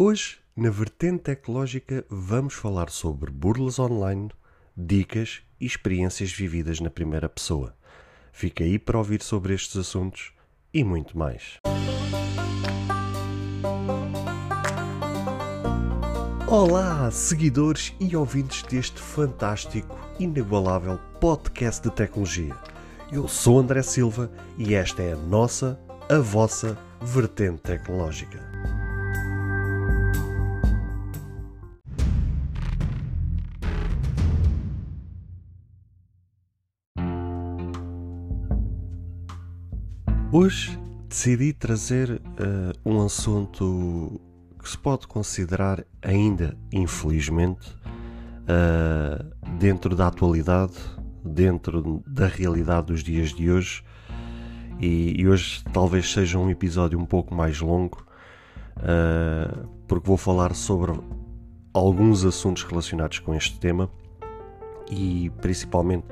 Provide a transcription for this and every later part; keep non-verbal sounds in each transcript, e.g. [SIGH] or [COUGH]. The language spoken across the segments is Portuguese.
Hoje, na vertente tecnológica, vamos falar sobre burlas online, dicas e experiências vividas na primeira pessoa. Fica aí para ouvir sobre estes assuntos e muito mais. Olá, seguidores e ouvintes deste fantástico, inigualável podcast de tecnologia. Eu sou André Silva e esta é a nossa, a vossa vertente tecnológica. Hoje decidi trazer uh, um assunto que se pode considerar ainda, infelizmente, uh, dentro da atualidade, dentro da realidade dos dias de hoje. E, e hoje talvez seja um episódio um pouco mais longo, uh, porque vou falar sobre alguns assuntos relacionados com este tema e principalmente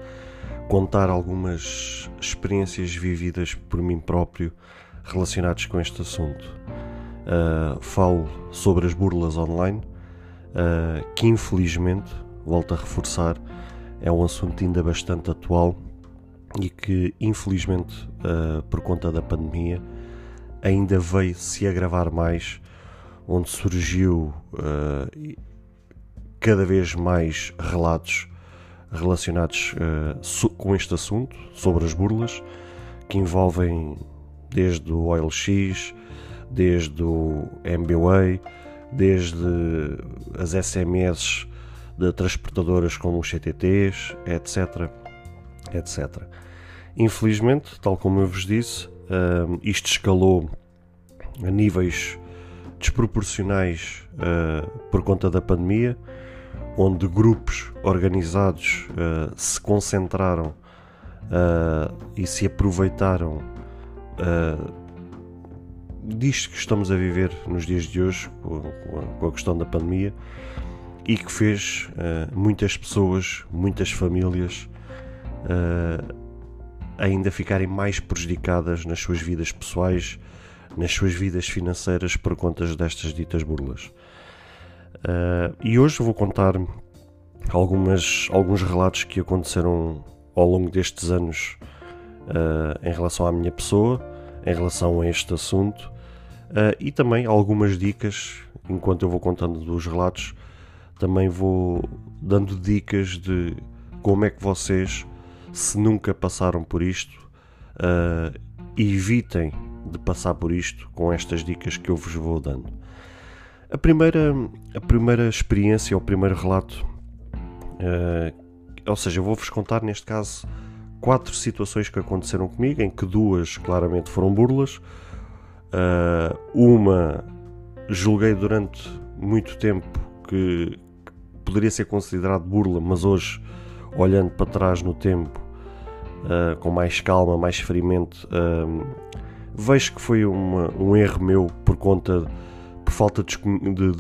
contar algumas experiências vividas por mim próprio relacionadas com este assunto. Uh, falo sobre as burlas online, uh, que infelizmente, volto a reforçar, é um assunto ainda bastante atual e que infelizmente, uh, por conta da pandemia, ainda veio se agravar mais, onde surgiu cada vez mais relatos relacionados uh, com este assunto, sobre as burlas, que envolvem desde o OLX, desde o MBWay, desde as SMS de transportadoras como os CTTs, etc. etc. Infelizmente, tal como eu vos disse, uh, isto escalou a níveis desproporcionais uh, por conta da pandemia onde grupos organizados uh, se concentraram uh, e se aproveitaram uh, disto que estamos a viver nos dias de hoje, com, com a questão da pandemia, e que fez muitas pessoas, muitas famílias ainda ficarem mais prejudicadas nas suas vidas pessoais, nas suas vidas financeiras por conta destas ditas burlas. Uh, e hoje vou contar algumas, alguns relatos que aconteceram ao longo destes anos uh, em relação à minha pessoa, em relação a este assunto uh, e também algumas dicas. Enquanto eu vou contando dos relatos, também vou dando dicas de como é que vocês, se nunca passaram por isto, evitem de passar por isto com estas dicas que eu vos vou dando. A primeira, a primeira experiência, o primeiro relato, uh, ou seja, eu vou-vos contar neste caso quatro situações que aconteceram comigo, em que duas claramente foram burlas. Uh, uma julguei durante muito tempo que, que, poderia ser considerado burla, mas hoje, olhando para trás no tempo, uh, com mais calma, mais friamente, vejo que foi uma, um erro meu por conta falta de,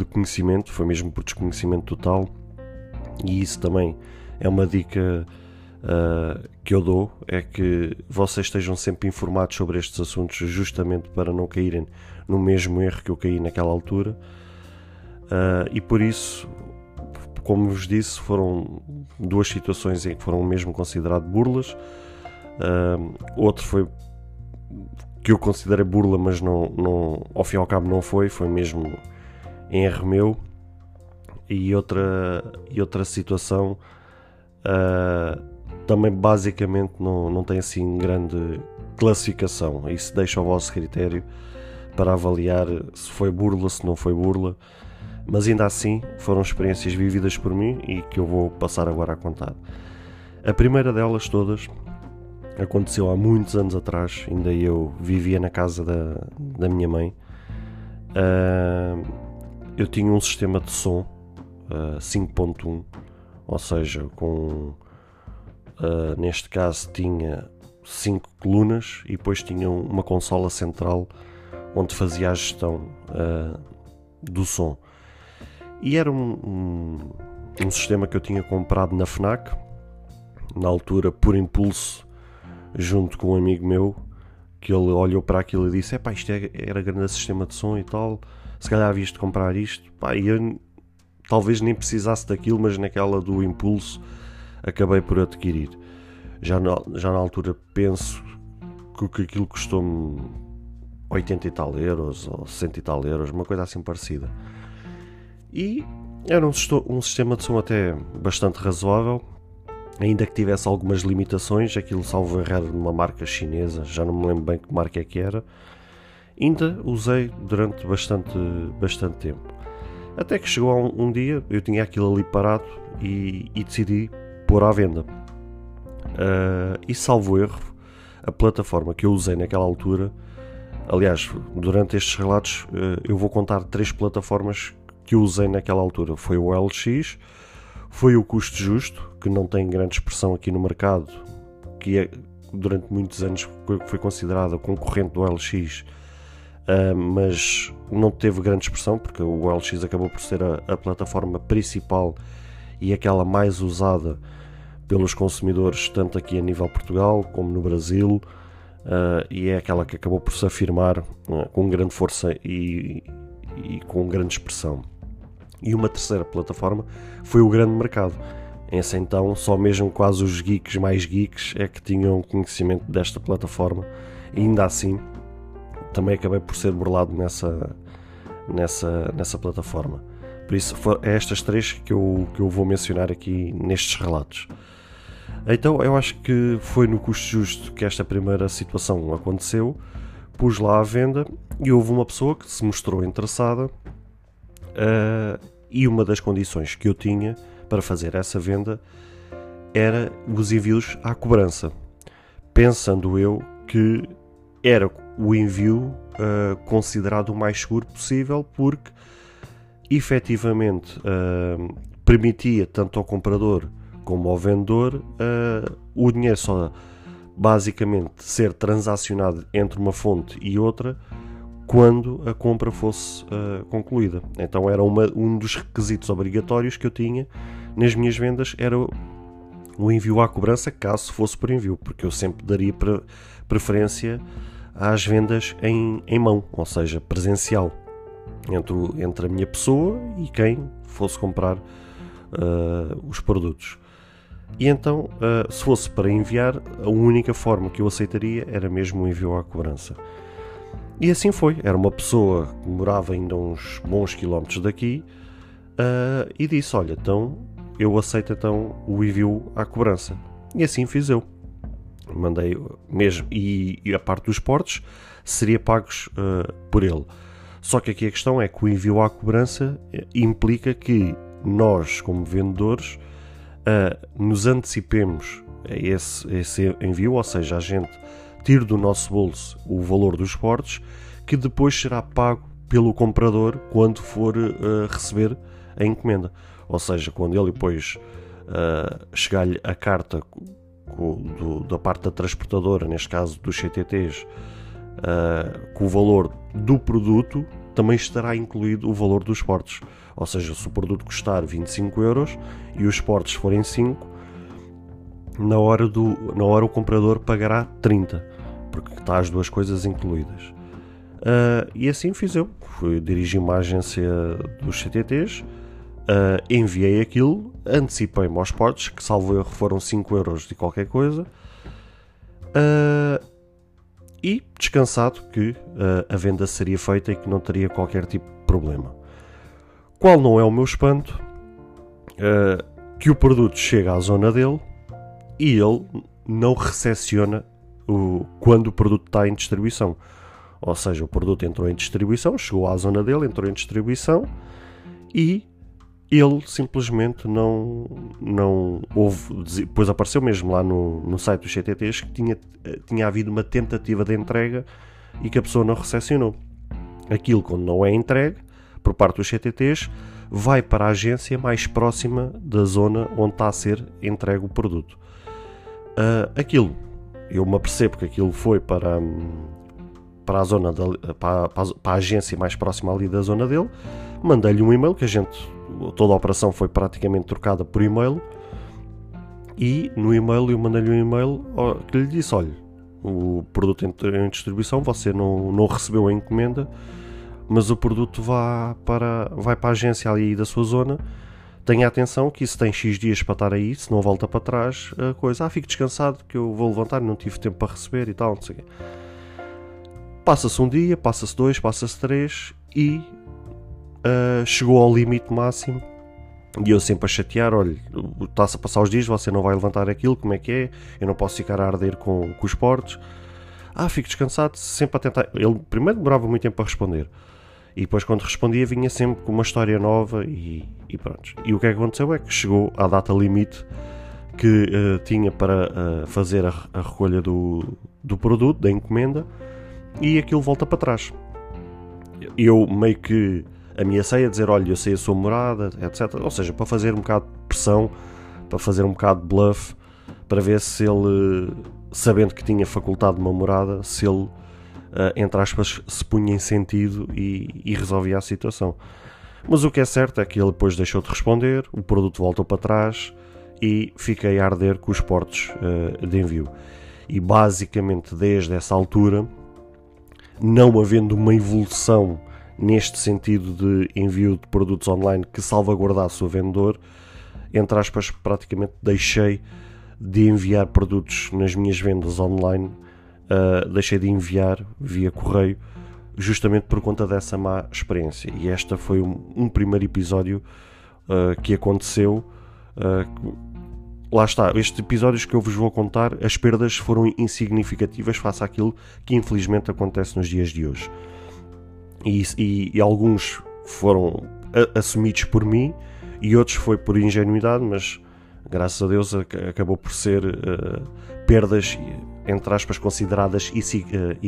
conhecimento, foi mesmo por desconhecimento total, e isso também é uma dica uh, que eu dou: é que vocês estejam sempre informados sobre estes assuntos, justamente para não caírem no mesmo erro que eu caí naquela altura. Uh, e por isso, como vos disse, foram duas situações em que foram mesmo consideradas burlas. Uh, outro foi que eu considerei burla, mas não, não, ao fim e ao cabo não foi, foi mesmo em erro meu. E outra, e outra situação uh, também basicamente não, não tem assim grande classificação. Isso deixa ao vosso critério para avaliar se foi burla, se não foi burla. Mas ainda assim foram experiências vividas por mim e que eu vou passar agora a contar. A primeira delas todas aconteceu há muitos anos atrás, ainda eu vivia na casa da, da minha mãe. Uh, eu tinha um sistema de som uh, ah, 5.1, ou seja, com uh, neste caso tinha 5 colunas e depois tinha uma consola central onde fazia a gestão do som. E era um, um, um sistema que eu tinha comprado na FNAC, na altura por impulso junto com um amigo meu que ele olhou para aquilo e disse: é pá, isto é, era grande sistema de som e tal, se calhar visto comprar isto, pá, e eu talvez nem precisasse daquilo, mas naquela do impulso acabei por adquirir. Já na, já na altura penso que aquilo custou-me 80 e tal euros ou 60 e tal euros, uma coisa assim parecida. E era um, um sistema de som até bastante razoável, ainda que tivesse algumas limitações, aquilo salvo errar numa marca chinesa, já não me lembro bem que marca é que era. Ainda usei durante bastante, bastante tempo. Até que chegou um, um dia, eu tinha aquilo ali parado e, e decidi pôr à venda. Uh, e salvo erro, a plataforma que eu usei naquela altura, aliás, durante estes relatos, uh, eu vou contar três plataformas que eu usei naquela altura. Foi o LX, foi o custo justo, que não tem grande expressão aqui no mercado, que é, durante muitos anos foi considerada concorrente do LX, uh, mas não teve grande expressão, porque o LX acabou por ser a, a plataforma principal e aquela mais usada pelos consumidores, tanto aqui a nível Portugal como no Brasil, uh, e é aquela que acabou por se afirmar uh, com grande força e, e, com grande expressão. E uma terceira plataforma foi o grande mercado. Essa então, só mesmo quase os geeks mais geeks é que tinham conhecimento desta plataforma, e ainda assim também acabei por ser burlado nessa, nessa, nessa plataforma. Por isso, é estas três que eu, que eu vou mencionar aqui nestes relatos. Então eu acho que foi no custo justo que esta primeira situação aconteceu. Pus lá à venda e houve uma pessoa que se mostrou interessada uh, e uma das condições que eu tinha para fazer essa venda era os envios à cobrança, pensando eu que era o envio uh, considerado o mais seguro possível porque efetivamente uh, permitia tanto ao comprador como ao vendedor, uh, o dinheiro só basicamente ser transacionado entre uma fonte e outra quando a compra fosse uh, concluída. Então era uma, um dos requisitos obrigatórios que eu tinha nas minhas vendas era o envio à cobrança caso fosse por envio, porque eu sempre daria pre preferência às vendas em, em mão, ou seja, presencial, entre, entre a minha pessoa e quem fosse comprar uh, os produtos. E então, uh, se fosse para enviar, a única forma que eu aceitaria era mesmo o envio à cobrança. E assim foi. Era uma pessoa que morava ainda uns bons quilómetros daqui uh, e disse: Olha, então eu aceito então o envio à cobrança. E assim fiz eu. Mandei mesmo. E, e a parte dos portos seria pagos uh, por ele. Só que aqui a questão é que o envio à cobrança implica que nós, como vendedores, uh, nos antecipemos a esse, esse envio, ou seja, a gente tire do nosso bolso o valor dos portos, que depois será pago pelo comprador quando for uh, receber a encomenda. Ou seja, quando ele depois uh, chegar-lhe a carta do, da parte da transportadora, neste caso dos CTTs, uh, com o valor do produto, também estará incluído o valor dos portos. Ou seja, se o produto custar 25 euros e os portos forem 5, na hora, do, na hora o comprador pagará 30, porque está as duas coisas incluídas. Uh, e assim fiz eu. Fui dirigir uma agência dos CTTs, uh, ah, enviei aquilo, antecipei-me aos portos, que salvo erro foram 5 euros de qualquer coisa. Uh, e descansado que a venda seria feita e que não teria qualquer tipo de problema. Qual não é o meu espanto? Que o produto chega à zona dele e ele não recepciona o, quando o produto está em distribuição. Ou seja, o produto entrou em distribuição, chegou à zona dele, entrou em distribuição e ele simplesmente não, não houve. Depois apareceu mesmo lá no, no site dos CTTs que tinha, tinha havido uma tentativa de entrega e que a pessoa não recepcionou. Aquilo, quando não é entregue por parte dos CTTs, vai para a agência mais próxima da zona onde está a ser entregue o produto. Uh, aquilo, eu me apercebo que aquilo foi para, para a zona da, para, para, a, para a agência mais próxima ali da zona dele, mandei-lhe um e-mail que a gente toda a operação foi praticamente trocada por e-mail. E no e-mail eu mandei-lhe um e-mail que lhe disse: olha, o produto em distribuição, você não, não recebeu a encomenda, mas o produto vá para, vai para a agência ali da sua zona. Tenha atenção que isso tem X dias para estar aí, se não volta para trás, a coisa, ah, fico descansado que eu vou levantar, não tive tempo para receber e tal, não sei o quê. Passa-se um dia, passa-se dois, passa-se três e uh, chegou ao limite máximo e eu sempre a chatear, olha, está-se a passar os dias, você não vai levantar aquilo, como é que é? Eu não posso ficar a arder com, com os portos. Ah, fico descansado, sempre a tentar. Ele primeiro demorava muito tempo a responder. E depois quando respondia vinha sempre com uma história nova e, e pronto. E o que é aconteceu é que chegou à data limite que uh, tinha para uh, fazer a, a, recolha do, do produto, da encomenda, e aquilo volta para trás. Eu meio que ameacei a dizer: Olha, eu sei a sua morada, etc. Ou seja, para fazer um bocado de pressão, para fazer um bocado de bluff, para ver se ele, sabendo que tinha facultado uma morada, se ele, entre aspas, se punha em sentido e, e resolvia a situação. Mas o que é certo é que ele depois deixou de responder, o produto voltou para trás e fiquei a arder com os portos uh, de envio. E basicamente desde essa altura, não havendo uma evolução neste sentido de envio de produtos online que salvaguardasse o vendedor, entre aspas, praticamente deixei de enviar produtos nas minhas vendas online, uh, deixei de enviar via correio, justamente por conta dessa má experiência. E esta foi um, um primeiro episódio uh, que aconteceu. Uh, lá está, estes episódios que eu vos vou contar, as perdas foram insignificativas face àquilo que infelizmente acontece nos dias de hoje e, e, e alguns foram a, assumidos por mim e outros foi por ingenuidade, mas graças a Deus acabou por ser uh, perdas, entre aspas, consideradas uh,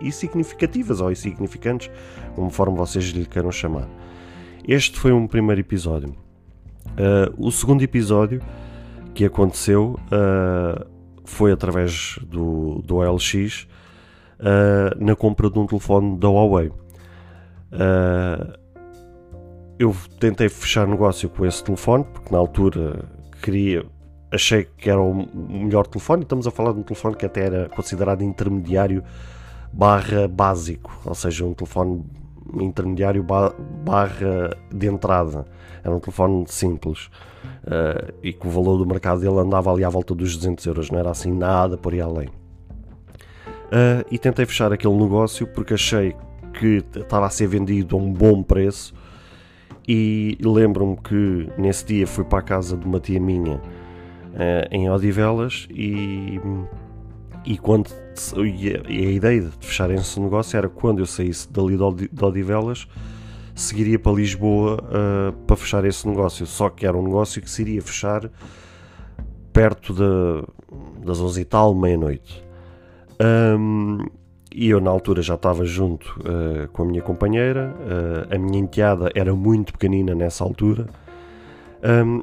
insignificativas ou insignificantes, conforme vocês lhe queiram chamar. Este foi um primeiro episódio. Uh, o segundo episódio que aconteceu foi através do, do OLX uh, na compra de um telefone da Huawei. Uh, eu tentei fechar negócio com esse telefone porque na altura queria, achei que era o melhor telefone. Estamos a falar de um telefone que até era considerado intermediário barra básico, ou seja, um telefone intermediário barra de entrada. Era um telefone simples uh, e que o valor do mercado dele andava ali à volta dos 200 euros, não era assim nada por aí além. Uh, e tentei fechar aquele negócio porque achei que estava a ser vendido a um bom preço. E lembro-me que nesse dia fui para a casa de uma tia minha uh, em Odivelas e, e quando e a, ideia de fechar esse negócio era quando eu saísse dali de Odivelas seguiria para Lisboa uh, para fechar esse negócio. Só que era um negócio que se iria fechar perto de, das 11 e tal, meia-noite. Um, e eu na altura já estava junto uh, com a minha companheira, uh, a minha enteada era muito pequenina nessa altura, um,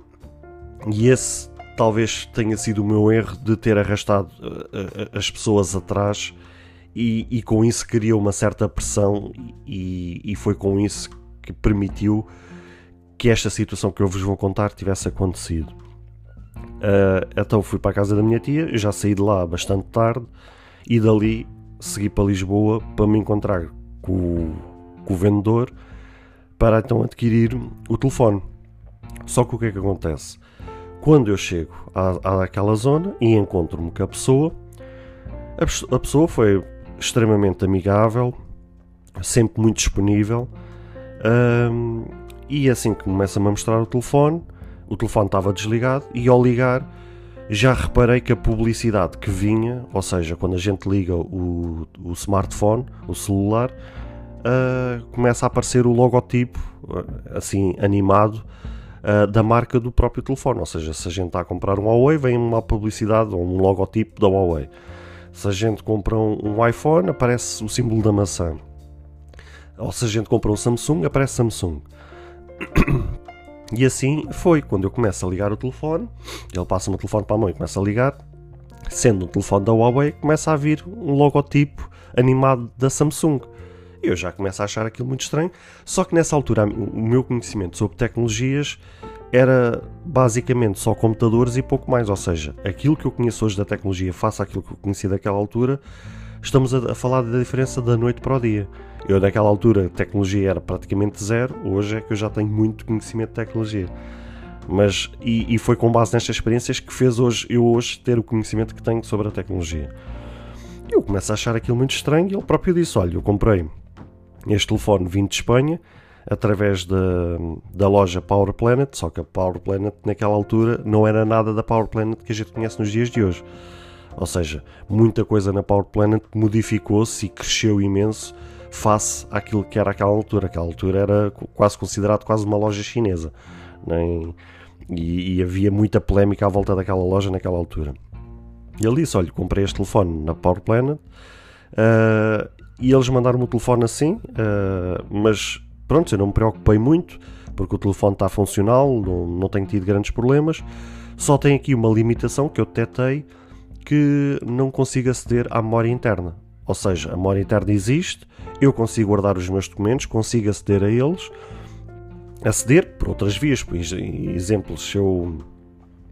e esse talvez tenha sido o meu erro de ter arrastado uh, as pessoas atrás e, e, com isso criou uma certa pressão e, e, foi com isso que permitiu que esta situação que eu vos vou contar tivesse acontecido. então fui para a casa da minha tia, já saí de lá bastante tarde, e dali segui para Lisboa para me encontrar com, com o vendedor para então adquirir o telefone. Só que o que é que acontece? Quando eu chego à, àquela zona e encontro-me com a pessoa, a, a pessoa foi extremamente amigável, sempre muito disponível, um, e assim que começa-me a mostrar o telefone, o telefone estava desligado, e ao ligar já reparei que a publicidade que vinha, ou seja, quando a gente liga o, o smartphone, o celular, uh, começa a aparecer o logotipo, uh, assim, animado, uh, da marca do próprio telefone. Ou seja, se a gente está a comprar um Huawei, vem uma publicidade ou um logotipo da Huawei. Se a gente compra um, um iPhone, aparece o símbolo da maçã. Ou se a gente compra um Samsung, aparece Samsung. [COUGHS] E assim foi, quando eu começo a ligar o telefone, ele passa-me o telefone para a mão e começa a ligar, sendo um telefone da Huawei, começa a vir um logotipo animado da Samsung. Eu já começo a achar aquilo muito estranho, só que nessa altura o meu conhecimento sobre tecnologias era basicamente só computadores e pouco mais, ou seja, aquilo que eu conheço hoje da tecnologia face àquilo que eu conheci daquela altura estamos a, a falar da diferença da noite para o dia. Eu, naquela altura, a tecnologia era praticamente zero, hoje é que eu já tenho muito conhecimento de tecnologia. Mas, e, e, foi com base nestas experiências que fez hoje, eu hoje ter o conhecimento que tenho sobre a tecnologia. Eu começo a achar aquilo muito estranho e ele próprio disse: Olha, eu comprei este telefone vindo de Espanha através da, da loja Power Planet, só que a Power Planet naquela altura não era nada da Power Planet que a gente conhece nos dias de hoje. Ou seja, muita coisa na Power Planet modificou-se e cresceu imenso face àquilo que era aquela altura. Aquela altura era quase considerado quase uma loja chinesa. Nem, e, e, havia muita polémica à volta daquela loja naquela altura. E ele disse: Olha, comprei este telefone na Power Planet uh, e eles mandaram-me o telefone assim, uh, mas pronto, eu não me preocupei muito porque o telefone está funcional, não, não tenho tido grandes problemas. Só tem aqui uma limitação que eu detectei que não consigo aceder à memória interna. Ou seja, a memória interna existe, eu consigo guardar os meus documentos, consigo aceder a eles, aceder por outras vias. Por exemplo, se eu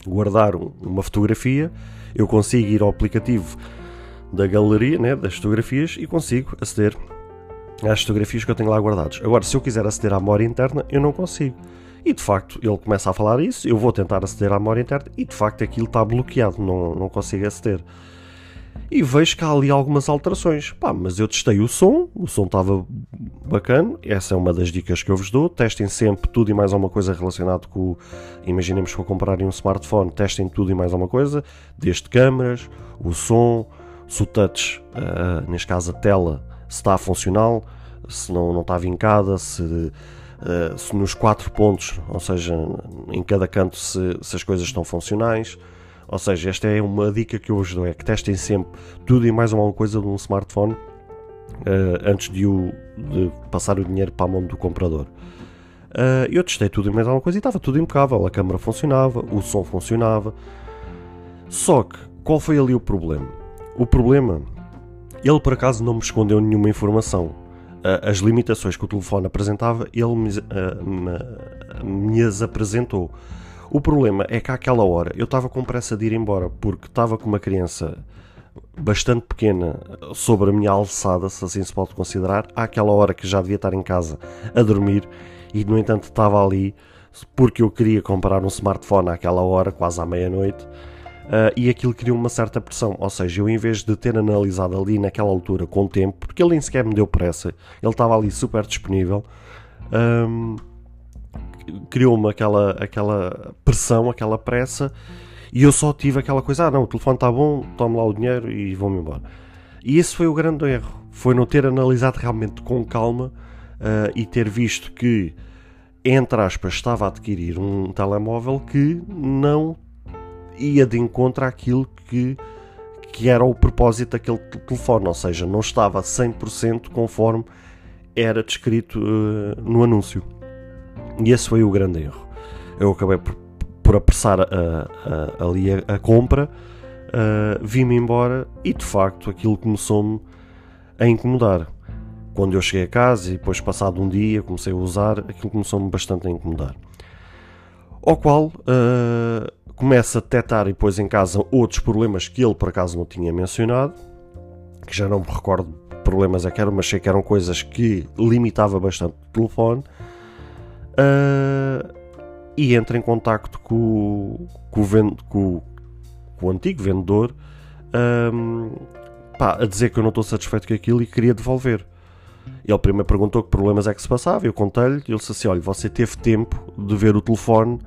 guardar uma fotografia, eu consigo ir ao aplicativo da galeria, né, das fotografias, e consigo aceder às fotografias que eu tenho lá guardadas. Agora, se eu quiser aceder à memória interna, eu não consigo. E de facto, ele começa a falar isso, eu vou tentar aceder à memória interna e de facto aquilo está bloqueado, não, não consigo aceder. E vejo que há ali algumas alterações. Pá, mas eu testei o som, o som estava bacana, essa é uma das dicas que eu vos dou. Testem sempre tudo e mais alguma coisa relacionado com. Imaginemos que vou comprarem um smartphone, testem tudo e mais alguma coisa, desde câmaras, o som, se o touch, uh, neste caso a tela, está funcional, se não, não está vincada, se eh, se nos quatro pontos, ou seja, em cada canto, se, se, as coisas estão funcionais. Ou seja, esta é uma dica que eu vos dou: é que testem sempre tudo e mais alguma coisa de um smartphone uh, antes de, o, de passar o dinheiro para a mão do comprador. Uh, eu testei tudo e mais alguma coisa e estava tudo impecável. A câmera funcionava, o som funcionava. Só que, qual foi ali o problema? O problema, ele por acaso não me escondeu nenhuma informação as limitações que o telefone apresentava, ele me, me, me as apresentou. O problema é que àquela hora eu estava com pressa de ir embora porque estava com uma criança bastante pequena sobre a minha alçada, se assim se pode considerar, àquela hora que já devia estar em casa a dormir e no entanto estava ali porque eu queria comprar um smartphone àquela hora, quase à meia-noite Uh, e aquilo criou uma certa pressão. Ou seja, eu em vez de ter analisado ali naquela altura com tempo, porque ele nem sequer me deu pressa, ele estava ali super disponível, um, criou-me aquela, aquela pressão, aquela pressa, e eu só tive aquela coisa: ah, não, o telefone está bom, tome lá o dinheiro e vou-me embora. E esse foi o grande erro, foi não ter analisado realmente com calma uh, e ter visto que, entre aspas, estava a adquirir um telemóvel que não ia de encontro àquilo que, que era o propósito daquele telefone, ou seja, não estava 100% conforme era descrito uh, no anúncio. E esse foi o grande erro. Eu acabei por, por apressar a, a, ali a, compra, uh, vim-me embora e de facto aquilo começou-me a incomodar. Quando eu cheguei a casa e depois, passado um dia, comecei a usar, aquilo começou-me bastante a incomodar. Ao qual uh, começa a detectar e depois em casa outros problemas que ele por acaso não tinha mencionado, que já não me recordo problemas é que eram, mas sei que eram coisas que limitava bastante o telefone. Uh, e entra em contacto com, com, com, com o antigo vendedor um, pá, a dizer que eu não estou satisfeito com aquilo e queria devolver. Ele primeiro perguntou que problemas é que se passava, eu contei-lhe, ele disse assim: Olha, você teve tempo de ver o telefone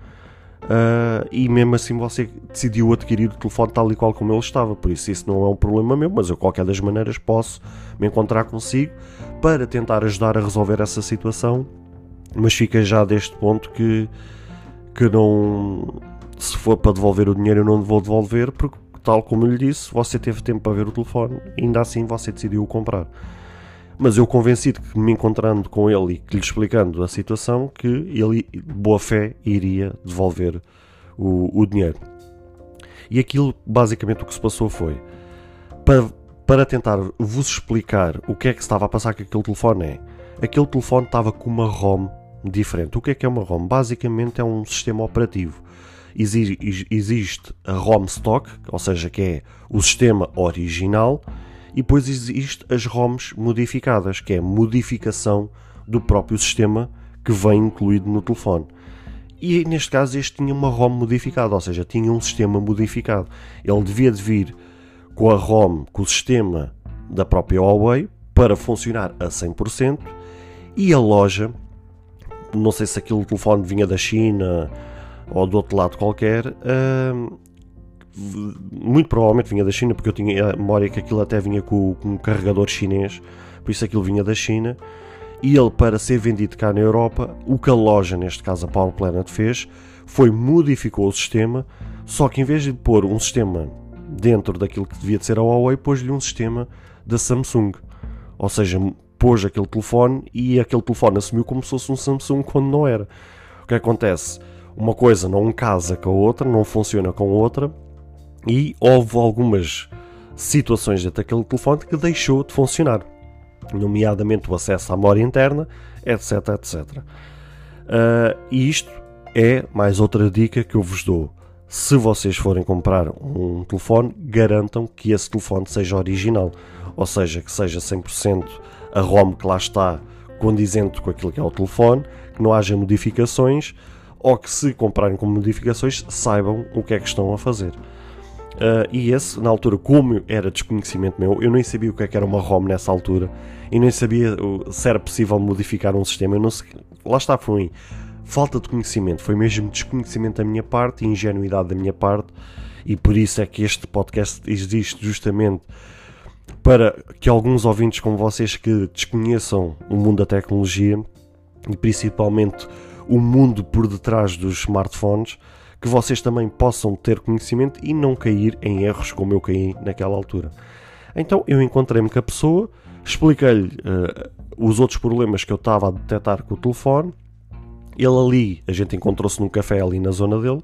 Uh, e mesmo assim você decidiu adquirir o telefone tal e qual como ele estava, por isso isso não é um problema meu, mas eu qualquer das maneiras posso me encontrar consigo para tentar ajudar a resolver essa situação, mas fica já deste ponto que, que não se for para devolver o dinheiro eu não vou devolver, porque tal como eu lhe disse, você teve tempo para ver o telefone ainda assim você decidiu comprar. Mas eu convencido que me encontrando com ele e que lhe explicando a situação, que ele, de boa fé, iria devolver o, o dinheiro. E aquilo, basicamente, o que se passou foi para, para tentar vos explicar o que é que estava a passar com aquele telefone. É aquele telefone estava com uma ROM diferente. O que é que é uma ROM? Basicamente é um sistema operativo. Existe a ROM stock, ou seja, que é o sistema original, e depois existe as ROMs modificadas, que é modificação do próprio sistema que vem incluído no telefone. E neste caso este tinha uma ROM modificada, ou seja, tinha um sistema modificado. Ele devia de vir com a ROM, com o sistema da própria Huawei, para funcionar a 100%, e a loja, não sei se aquele telefone vinha da China ou do outro lado qualquer, uh, muito provavelmente vinha da China, porque eu tinha a memória que aquilo até vinha com, com um carregador chinês, por isso aquilo vinha da China. E ele, para ser vendido cá na Europa, o que a loja, neste caso a Power Planet, fez foi modificou o sistema, só que em vez de pôr um sistema dentro daquilo que devia de ser a Huawei, pôs-lhe um sistema da Samsung. Ou seja, pôs aquele telefone e aquele telefone assumiu como se fosse um Samsung quando não era. O que acontece? Uma coisa não casa com a outra, não funciona com a outra, e houve algumas situações dentro daquele telefone que deixou de funcionar, nomeadamente o acesso à memória interna, etc, etc. Uh, e isto é mais outra dica que eu vos dou. Se vocês forem comprar um telefone, garantam que esse telefone seja original, ou seja, que seja 100% a ROM que lá está condizente com aquilo que é o telefone, que não haja modificações, ou que se comprarem com modificações, saibam o que é que estão a fazer. Uh, e esse, na altura, como era desconhecimento meu, eu nem sabia o que, é que era uma ROM nessa altura e nem sabia se era possível modificar um sistema. Eu não sei, lá está, foi falta de conhecimento, foi mesmo desconhecimento da minha parte, ingenuidade da minha parte, e por isso é que este podcast existe justamente para que alguns ouvintes como vocês que desconheçam o mundo da tecnologia e principalmente o mundo por detrás dos smartphones que vocês também possam ter conhecimento e não cair em erros como eu caí naquela altura. Então eu encontrei-me com a pessoa, expliquei-lhe uh, os outros problemas que eu estava a detectar com o telefone. Ele ali, a gente encontrou-se num café ali na zona dele.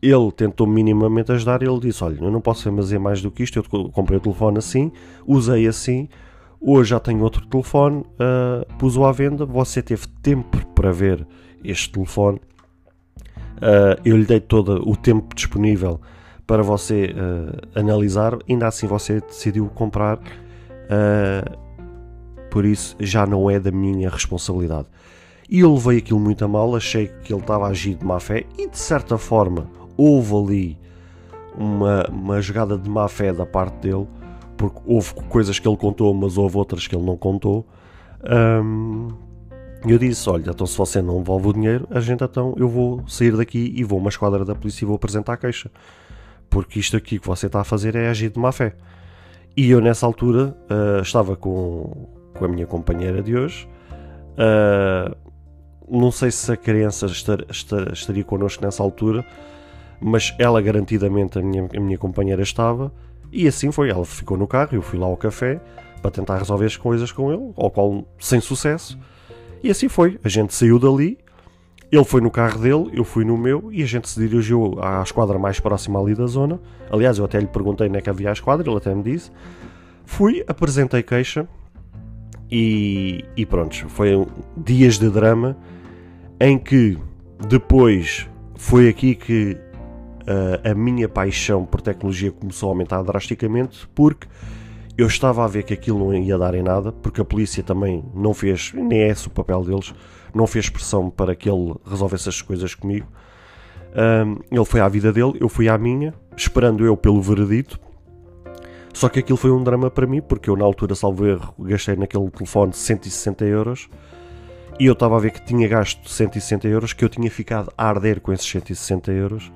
Ele tentou minimamente ajudar e ele disse: Olha, eu não posso fazer mais do que isto. Eu comprei o telefone assim, usei assim. Hoje já tenho outro telefone, uh, pus-o à venda. Você teve tempo para ver este telefone Uh, eu lhe dei todo o tempo disponível para você uh, analisar, ainda assim você decidiu comprar, uh, por isso já não é da minha responsabilidade. E eu levei aquilo muito a mal, achei que ele estava a agir de má fé e de certa forma houve ali uma, uma jogada de má fé da parte dele, porque houve coisas que ele contou, mas houve outras que ele não contou. Um, e eu disse: Olha, então se você não devolve o dinheiro, a gente então eu vou sair daqui e vou uma esquadra da polícia e vou apresentar a queixa. Porque isto aqui que você está a fazer é agir de má fé. E eu nessa altura uh, estava com, com a minha companheira de hoje. Uh, não sei se a criança estar, estar, estaria connosco nessa altura, mas ela garantidamente, a minha, a minha companheira estava. E assim foi, ela ficou no carro, eu fui lá ao café para tentar resolver as coisas com ele, ao qual sem sucesso. E assim foi. A gente saiu dali, ele foi no carro dele, eu fui no meu e a gente se dirigiu à esquadra mais próxima ali da zona. Aliás, eu até lhe perguntei onde é que havia a esquadra, ele até me disse. Fui, apresentei queixa e, e pronto, foi dias de drama em que depois foi aqui que uh, a minha paixão por tecnologia começou a aumentar drasticamente porque eu estava a ver que aquilo não ia dar em nada, porque a polícia também não fez, nem é esse o papel deles, não fez pressão para que ele resolvesse as coisas comigo. Um, ele foi à vida dele, eu fui à minha, esperando eu pelo veredito. Só que aquilo foi um drama para mim, porque eu na altura, salvo erro, gastei naquele telefone 160 euros e eu estava a ver que tinha gasto 160 euros, que eu tinha ficado a arder com esses 160 euros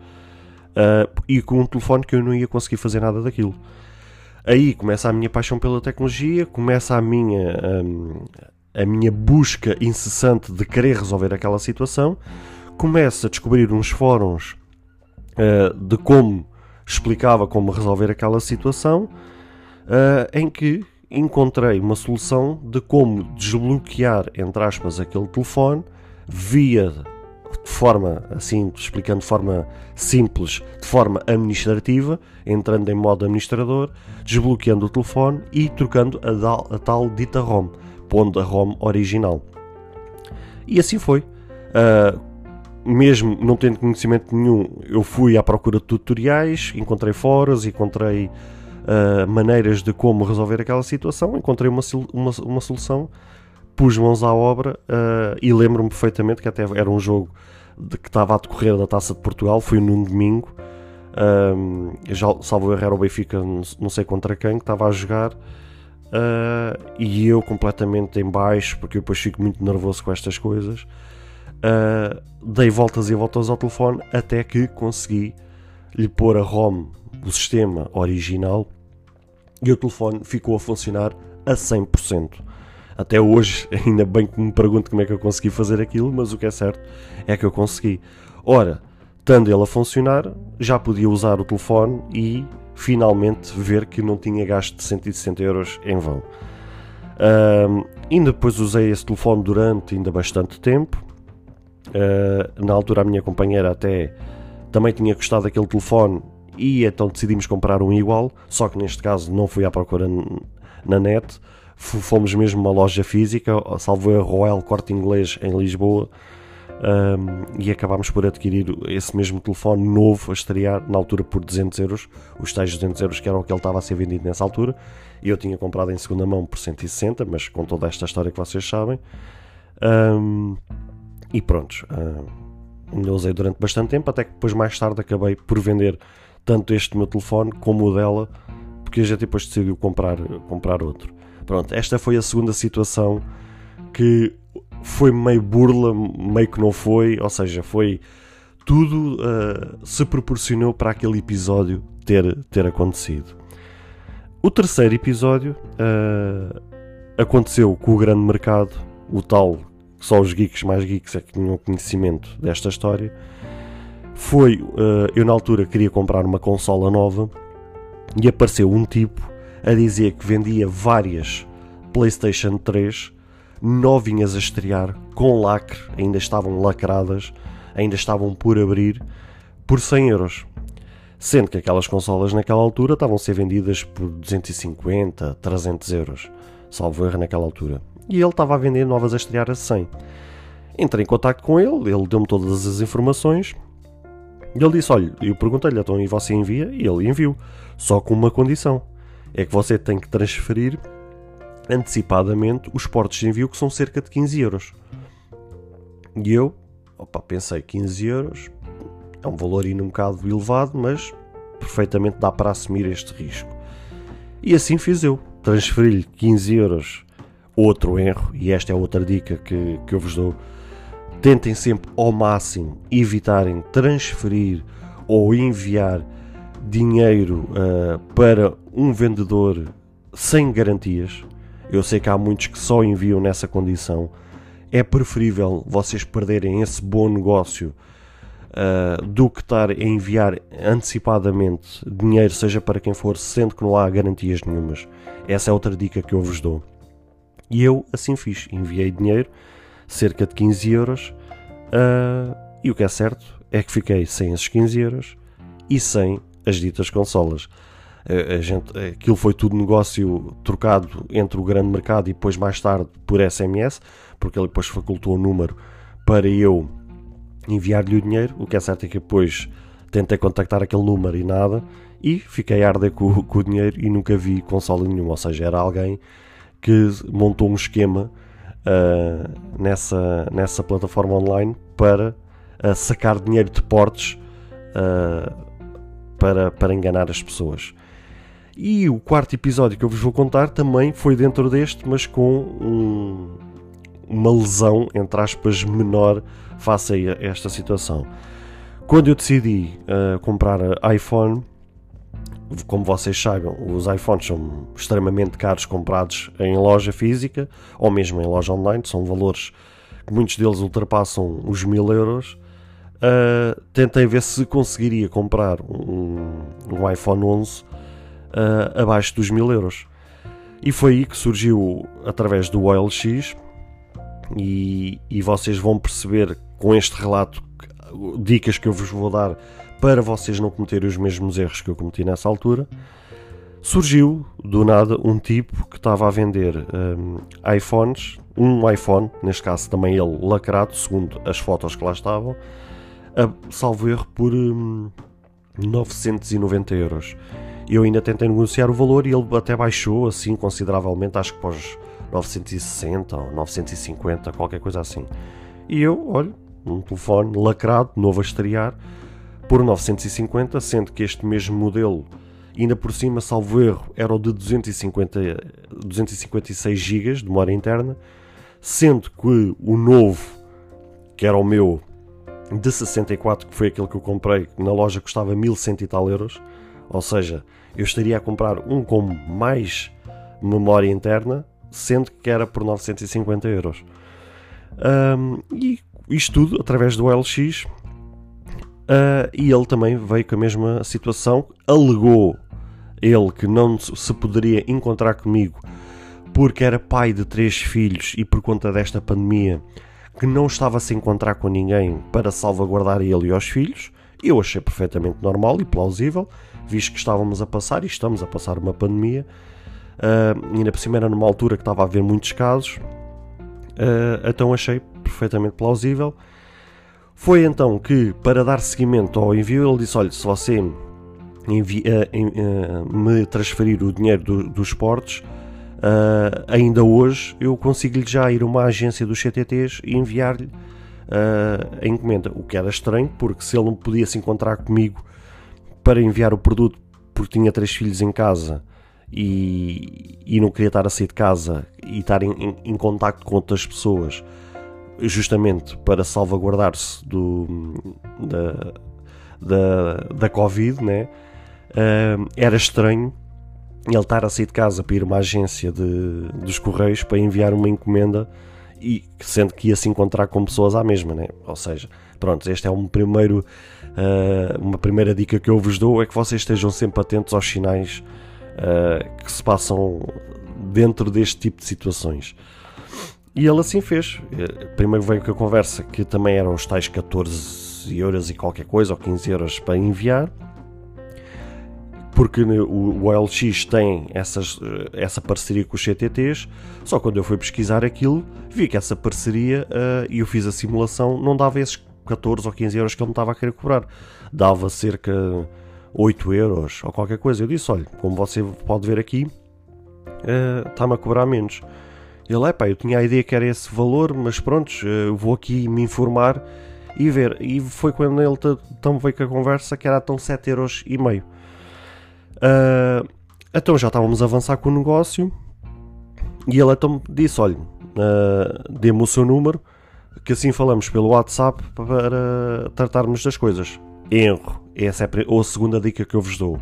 uh, e com um telefone que eu não ia conseguir fazer nada daquilo. Aí começa a minha paixão pela tecnologia, começa a minha, hum, a minha busca incessante de querer resolver aquela situação, começo a descobrir uns fóruns uh, de como explicava como resolver aquela situação, uh, em que encontrei uma solução de como desbloquear, entre aspas, aquele telefone via de forma, assim, explicando de forma simples, de forma administrativa, entrando em modo administrador, desbloqueando o telefone e trocando a, tal dita ROM, pondo a ROM original. E assim foi. Uh, mesmo não tendo conhecimento nenhum, eu fui à procura de tutoriais, encontrei fóruns, encontrei uh, maneiras de como resolver aquela situação, encontrei uma, uma, uma solução, pus mãos à obra uh, e lembro-me perfeitamente que até era um jogo de, que estava a decorrer da Taça de Portugal, foi num domingo, um, já, salvo erro era o Benfica, não sei contra quem, que estava a jogar. Uh, e eu completamente em baixo, porque eu depois fico muito nervoso com estas coisas. Uh, dei voltas e voltas ao telefone até que consegui lhe pôr a ROM do sistema original e o telefone ficou a funcionar a 100%. Até hoje, [LAUGHS] ainda bem que me pergunto como é que eu consegui fazer aquilo, mas o que é certo é que eu consegui. Ora, estando ele a funcionar, já podia usar o telefone e finalmente ver que não tinha gasto de 160 euros em vão. Uh, ainda depois usei esse telefone durante ainda bastante tempo. Uh, na altura a minha companheira até também tinha gostado daquele telefone e então decidimos comprar um igual, só que neste caso não fui à procura na net, fomos mesmo uma loja física, salvo a Royal Corte Inglês em Lisboa, um, e acabámos por adquirir esse mesmo telefone novo a estrear na altura por 200 euros, os tais 200 euros que era o que ele estava a ser vendido nessa altura, eu tinha comprado em segunda mão por 160, mas com toda esta história que vocês sabem. Um, e pronto, um, usei durante bastante tempo, até que depois mais tarde acabei por vender tanto este meu telefone como o dela, porque a gente depois decidiu comprar, comprar outro. Pronto, esta foi a segunda situação que foi meio burla, meio que não foi, ou seja, foi tudo uh, se proporcionou para aquele episódio ter, ter acontecido. O terceiro episódio uh, aconteceu com o grande mercado, o tal só os geeks mais geeks é que tinham conhecimento desta história. Foi, uh, eu na altura queria comprar uma consola nova e apareceu um tipo a dizer que vendia várias PlayStation 3 novinhas a estrear, com lacre, ainda estavam lacradas, ainda estavam por abrir, por 100 euros. Sendo que aquelas consolas naquela altura estavam a ser vendidas por 250, 300 euros, salvo erro naquela altura. E ele estava a vender novas a estrear a 100. Entrei em contato com ele, ele deu-me todas as informações. E ele disse: Olha, eu perguntei-lhe, então e você envia? E ele enviou, só com uma condição: é que você tem que transferir antecipadamente os portos de envio, que são cerca de 15 euros. E eu, opa, pensei, 15 euros é um valor ainda um bocado elevado, mas perfeitamente dá para assumir este risco. E assim fiz eu. Transferi-lhe 15 euros. Outro erro, e esta é outra dica que, que eu vos dou. Tentem sempre ao máximo evitarem transferir ou enviar dinheiro uh, para um vendedor sem garantias. Eu sei que há muitos que só enviam nessa condição. É preferível vocês perderem esse bom negócio uh, do que estar a enviar antecipadamente dinheiro, seja para quem for, sendo que não há garantias nenhumas. Essa é outra dica que eu vos dou. E eu assim fiz. Enviei dinheiro, cerca de 15 euros, uh, e o que é certo é que fiquei sem esses 15 euros e sem as ditas consolas a gente, aquilo foi tudo negócio trocado entre o grande mercado e depois mais tarde por SMS, porque ele depois facultou o número para eu enviar-lhe o dinheiro. O que é certo é que depois tentei contactar aquele número e nada, e fiquei a arder com, com o dinheiro e nunca vi consola nenhuma. Ou seja, era alguém que montou um esquema uh, nessa, nessa plataforma online para uh, sacar dinheiro de portes uh, para, para enganar as pessoas. E o quarto episódio que eu vos vou contar também foi dentro deste, mas com um, uma lesão, entre aspas, menor face a esta situação. Quando eu decidi uh, comprar iPhone, como vocês saibam, os iPhones são extremamente caros comprados em loja física ou mesmo em loja online, são valores que muitos deles ultrapassam os mil euros. Uh, tentei ver se conseguiria comprar um, um iPhone 11 uh, abaixo dos mil euros. E foi aí que surgiu através do OLX e, e vocês vão perceber com este relato dicas que eu vos vou dar para vocês não cometerem os mesmos erros que eu cometi nessa altura. Surgiu do nada um tipo que estava a vender um, iPhones, um iPhone, neste caso também ele lacrado, segundo as fotos que lá estavam, a, salvo erro por um, 990 euros. Eu ainda tentei negociar o valor e ele até baixou assim consideravelmente, acho que para os 960 ou 950, qualquer coisa assim. E eu, olha, um telefone lacrado, novo a estrear, por 950, sendo que este mesmo modelo, ainda por cima, salvo erro, era o de 250, 256 GB de memória interna, sendo que o novo, que era o meu de 64, que foi aquele que eu comprei, na loja custava 1100 e tal euros, ou seja, eu estaria a comprar um com mais memória interna, sendo que era por 950 euros. Um, e isto tudo através do LX. Uh, e ele também veio com a mesma situação, alegou ele que não se poderia encontrar comigo porque era pai de três filhos e por conta desta pandemia que não estava a se encontrar com ninguém para salvaguardar ele e os filhos. Eu achei perfeitamente normal e plausível, visto que estávamos a passar e estamos a passar uma pandemia. Uh, ainda por cima era numa altura que estava a haver muitos casos, uh, então achei perfeitamente plausível. Foi então que, para dar seguimento ao envio, ele disse: Olha, se você envia, uh, me transferir o dinheiro do, dos portos, Uh, ainda hoje eu consigo-lhe já ir a uma agência dos CTTs e enviar-lhe uh, a encomenda. O que era estranho, porque se ele não podia se encontrar comigo para enviar o produto porque tinha três filhos em casa e, e não queria estar a sair de casa e estar em, em, em contacto com outras pessoas, justamente para salvaguardar-se do, da, da, da Covid, né? Uh, era estranho ele estar a sair de casa para ir a uma agência de, dos Correios para enviar uma encomenda e sendo que ia se encontrar com pessoas à mesma, né? Ou seja, pronto, este é um primeiro, uh, uma primeira dica que eu vos dou é que vocês estejam sempre atentos aos sinais uh, que se passam dentro deste tipo de situações. E ele assim fez. Eh, primeiro veio com a conversa que também eram os tais 14 euros e qualquer coisa, ou 15 euros para enviar porque o, OLX tem essas, eh, essa parceria com os CTTs, só quando eu fui pesquisar aquilo, vi que essa parceria uh, e eu fiz a simulação, não dava esses 14 ou 15 euros que ele me estava a querer cobrar, dava cerca 8 euros ou qualquer coisa. Eu disse: olha, como você pode ver aqui, está-me a cobrar menos. Ele, é pá, eu tinha a ideia que era esse valor, mas pronto, uh, vou aqui me informar e ver. E foi quando ele então veio com a conversa que era tão 7 euros e meio. Uh, então já estávamos a avançar com o negócio e ele então disse: Olha, uh, dê-me o seu número, que assim falamos pelo WhatsApp para tratarmos das coisas. Erro, essa é a segunda dica que eu vos dou.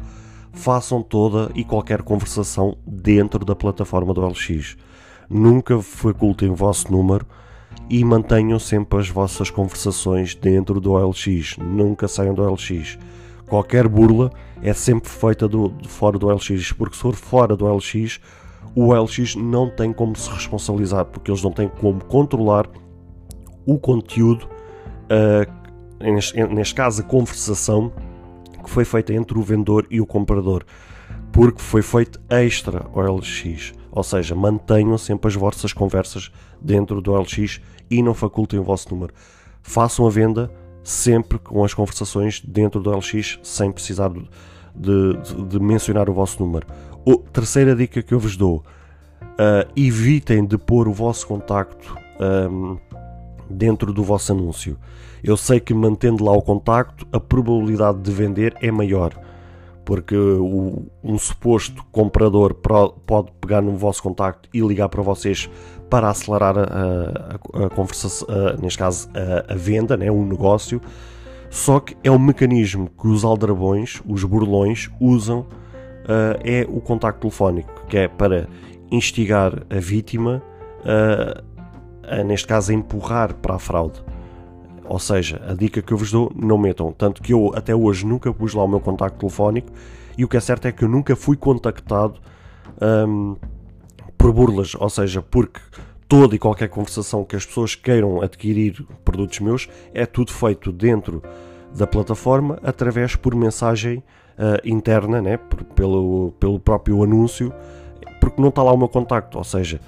Façam toda e qualquer conversação dentro da plataforma do LX. Nunca facultem o vosso número e mantenham sempre as vossas conversações dentro do LX. Nunca saiam do LX qualquer burla é sempre feita do, de fora do LX, porque se for fora do LX, o LX não tem como se responsabilizar, porque eles não têm como controlar o conteúdo, uh, neste, caso a conversação, que foi feita entre o vendedor e o comprador, porque foi feito extra ao LX. Ou seja, mantenham sempre as vossas conversas dentro do LX e não facultem o vosso número. Façam a venda sempre com as conversações dentro do LX, sem precisar de, de, de mencionar o vosso número. O, terceira dica que eu vos dou: uh, evitem de pôr o vosso contacto um, dentro do vosso anúncio. Eu sei que mantendo lá o contacto, a probabilidade de vender é maior, porque um suposto comprador pode pegar no vosso contacto e ligar para vocês para acelerar a, a, a conversação, a, neste caso a, a venda, né, um negócio. Só que é um mecanismo que os aldrabões, os burlões, usam, uh, é o contacto telefónico, que é para instigar a vítima, uh, neste caso, a empurrar para a fraude. Ou seja, a dica que eu vos dou, não metam. Tanto que eu até hoje nunca pus lá o meu contacto telefónico e o que é certo é que eu nunca fui contactado. Um, por burlas, ou seja, porque toda e qualquer conversação que as pessoas queiram adquirir produtos meus é tudo feito dentro da plataforma através por mensagem uh, interna, né, por, pelo, pelo próprio anúncio, porque não está lá o meu contacto, ou seja,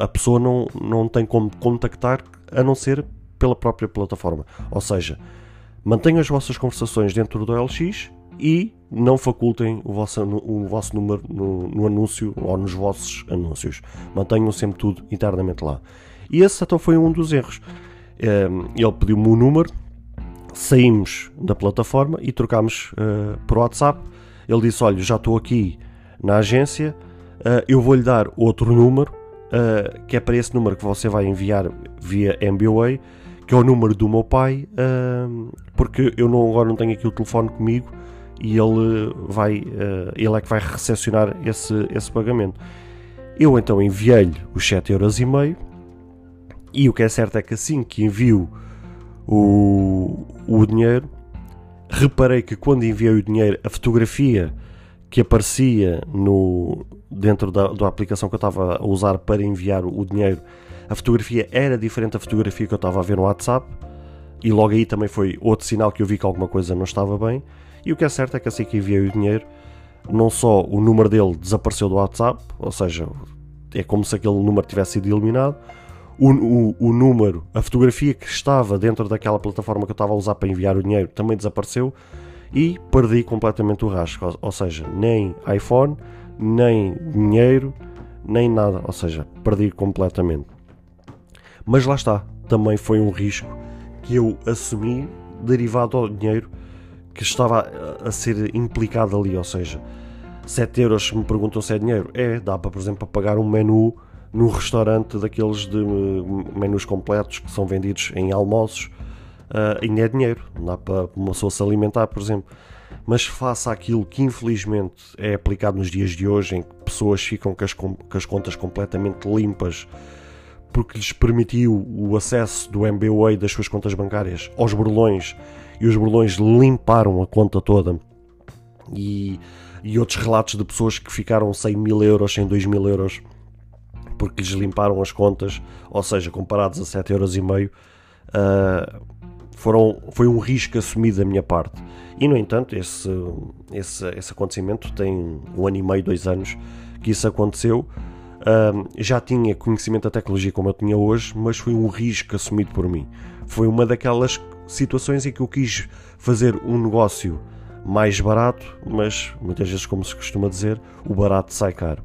a, pessoa não, não tem como contactar a não ser pela própria plataforma. Ou seja, mantenham as vossas conversações dentro do LX e não facultem o vosso, o vosso número no, no, anúncio ou nos vossos anúncios. Mantenham sempre tudo internamente lá. E esse então foi um dos erros. Ehm, ele pediu-me o número, saímos da plataforma e trocámos uh, por WhatsApp. Ele disse: Olha, já estou aqui na agência, uh, eu vou-lhe dar outro número, uh, que é para esse número que você vai enviar via MBWay, que é o número do meu pai, porque eu não, agora não tenho aqui o telefone comigo e ele vai ele é que vai recepcionar esse, esse pagamento. Eu então enviei-lhe os 7,5€ e o que é certo é que assim que envio o, o dinheiro, reparei que quando enviei o dinheiro, a fotografia que aparecia no, dentro da, da aplicação que eu estava a usar para enviar o dinheiro, a fotografia era diferente da fotografia que eu estava a ver no WhatsApp, e logo aí também foi outro sinal que eu vi que alguma coisa não estava bem. E o que é certo é que assim que enviei o dinheiro, não só o número dele desapareceu do WhatsApp, ou seja, é como se aquele número tivesse sido eliminado, o, o, o, número, a fotografia que estava dentro daquela plataforma que eu estava a usar para enviar o dinheiro também desapareceu e perdi completamente o rastro. Ou, ou seja, nem iPhone, nem dinheiro, nem nada. Ou seja, perdi completamente. Mas lá está, também foi um risco que eu assumi derivado ao dinheiro que estava a ser implicado ali. Ou seja, 7 euros, me perguntam se é dinheiro, é, dá para, por exemplo, pagar um menu num restaurante daqueles de eh, menus completos que são vendidos em almoços, uh, ainda é dinheiro, dá para uma pessoa se alimentar, por exemplo. Mas faça aquilo que infelizmente é aplicado nos dias de hoje, em que pessoas ficam com as, com as contas completamente limpas porque lhes permitiu o acesso do MBWay das suas contas bancárias aos burlões e os burlões limparam a conta toda. E, e outros relatos de pessoas que ficaram sem mil euros, sem dois mil euros porque lhes limparam as contas, ou seja, comparados a 7,5€, uh, foram, foi um risco assumido da minha parte. E, no entanto, esse, esse, esse acontecimento tem um ano e meio, dois anos que isso aconteceu. Já tinha conhecimento da tecnologia como eu tinha hoje, mas foi um risco assumido por mim. Foi uma daquelas situações em que eu quis fazer um negócio mais barato, mas muitas vezes, como se costuma dizer, o barato sai caro.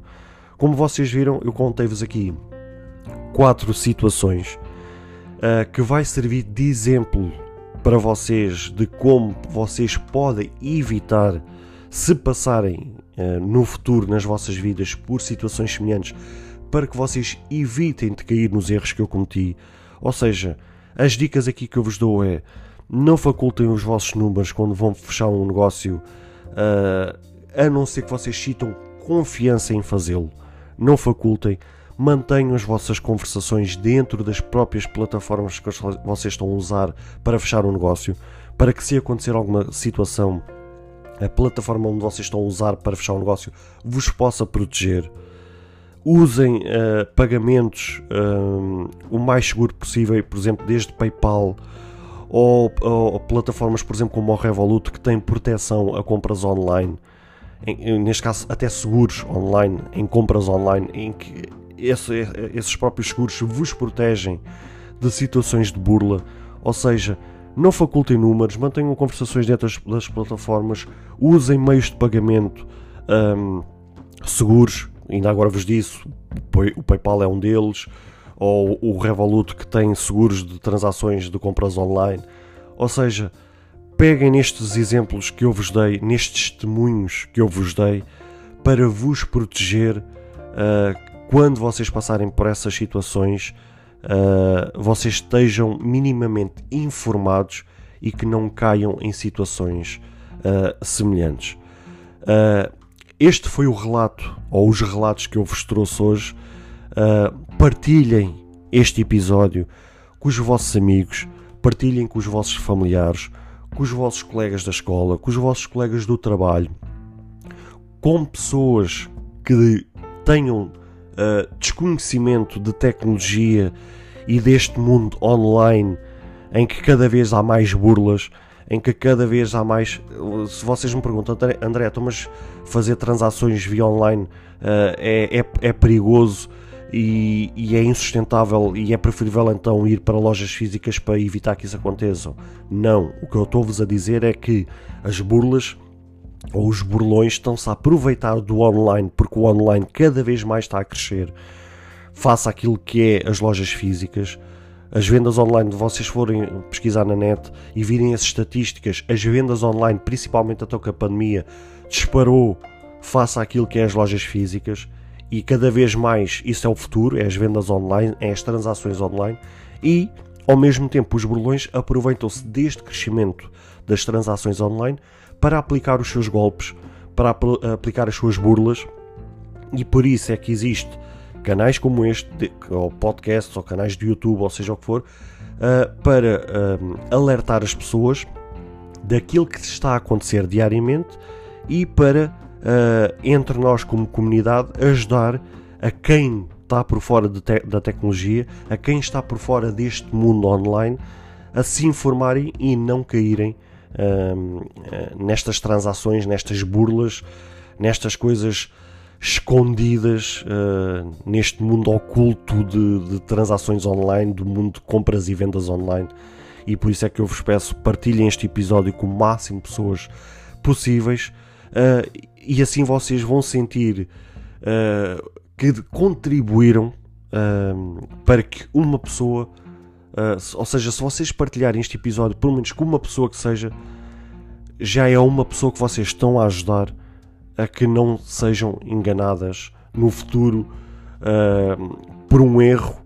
Como vocês viram, eu contei-vos aqui quatro situações uh, que vai servir de exemplo para vocês de como vocês podem evitar se passarem uh, no futuro nas vossas vidas por situações semelhantes para que vocês evitem de cair nos erros que eu cometi. Ou seja, as dicas aqui que eu vos dou é não facultem os vossos números quando vão fechar um negócio, uh, a não ser que vocês citam confiança em fazê-lo não facultem, mantenham as vossas conversações dentro das próprias plataformas que vocês estão a usar para fechar um negócio, para que se acontecer alguma situação, a plataforma onde vocês estão a usar para fechar um negócio vos possa proteger. Usem uh, pagamentos uh, o mais seguro possível, por exemplo, desde PayPal ou, ou plataformas, por exemplo, como o Revolut, que têm proteção a compras online neste caso até seguros online, em compras online, em que esse, esses próprios seguros vos protegem de situações de burla, ou seja, não facultem números, mantenham conversações dentro das, das plataformas, usem meios de pagamento um, seguros, ainda agora vos disse, o PayPal é um deles, ou o Revolut que tem seguros de transações de compras online, ou seja, peguem nestes exemplos que eu vos dei, nestes testemunhos que eu vos dei, para vos proteger uh, quando vocês passarem por essas situações, uh, vocês estejam minimamente informados e que não caiam em situações uh, semelhantes. este foi o relato, ou os relatos que eu vos trouxe hoje. partilhem este episódio com os vossos amigos, partilhem com os vossos familiares com os vossos colegas da escola, com os vossos colegas do trabalho, com pessoas que tenham uh, desconhecimento de tecnologia e deste mundo online em que cada vez há mais burlas, em que cada vez há mais. Se vocês me perguntam, André, então, mas fazer transações via online uh, é, é, é perigoso? e, e, é insustentável e é preferível então ir para lojas físicas para evitar que isso aconteça. Não, o que eu estou-vos a dizer é que as burlas ou os burlões estão-se a aproveitar do online porque o online cada vez mais está a crescer face àquilo que é as lojas físicas. As vendas online, vocês forem pesquisar na net e virem as estatísticas, as vendas online, principalmente até que a pandemia, disparou face àquilo que é as lojas físicas e cada vez mais isso é o futuro, é as vendas online, é as transações online e ao mesmo tempo os burlões aproveitam-se deste crescimento das transações online para aplicar os seus golpes, para apl aplicar as suas burlas, e por isso é que existe canais como este, ou podcasts, ou canais de YouTube, ou seja o que for, uh, para uh, alertar as pessoas daquilo que está a acontecer diariamente e para, uh, entre nós como comunidade, ajudar a quem está por fora te da tecnologia, a quem está por fora deste mundo online, a se informarem e não caírem uh, nestas transações, nestas burlas, nestas coisas escondidas uh, neste mundo oculto de, de, transações online, do mundo de compras e vendas online. E por isso é que eu vos peço partilhem este episódio com o máximo de pessoas possíveis uh, e assim vocês vão sentir uh, que contribuíram para que uma pessoa Uh, ou seja, se vocês partilharem este episódio, pelo menos com uma pessoa que seja, já é uma pessoa que vocês estão a ajudar a que não sejam enganadas no futuro uh, por um erro,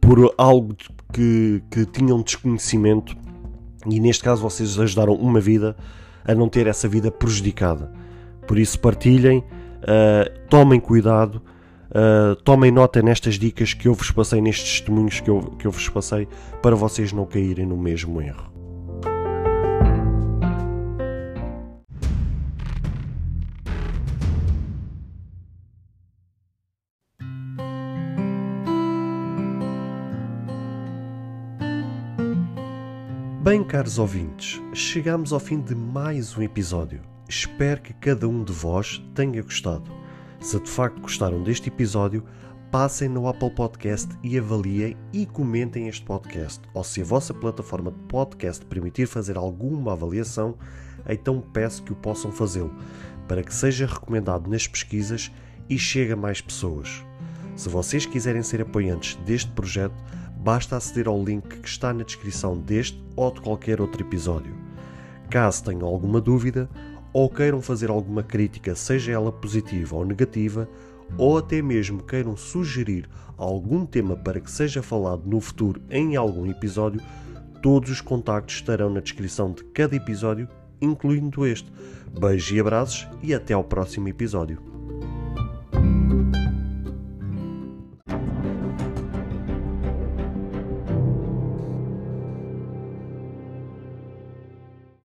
por algo que, que tinham desconhecimento e neste caso vocês ajudaram uma vida a não ter essa vida prejudicada. Por isso partilhem, uh, tomem cuidado Uh, tomem nota nestas dicas que eu vos passei, nestes testemunhos que eu, que eu vos passei, para vocês não caírem no mesmo erro. Bem, caros ouvintes, chegamos ao fim de mais um episódio. Espero que cada um de vós tenha gostado. Se de facto gostaram deste episódio, passem no Apple Podcast e avaliem e comentem este podcast. Ou se a vossa plataforma de podcast permitir fazer alguma avaliação, então peço que o possam fazê-lo, para que seja recomendado nas pesquisas e chegue a mais pessoas. Se vocês quiserem ser apoiantes deste projeto, basta aceder ao link que está na descrição deste ou de qualquer outro episódio. Caso tenham alguma dúvida, ou queiram fazer alguma crítica, seja ela positiva ou negativa, ou até mesmo queiram sugerir algum tema para que seja falado no futuro em algum episódio, todos os contactos estarão na descrição de cada episódio, incluindo este. Beijos e abraços e até ao próximo episódio.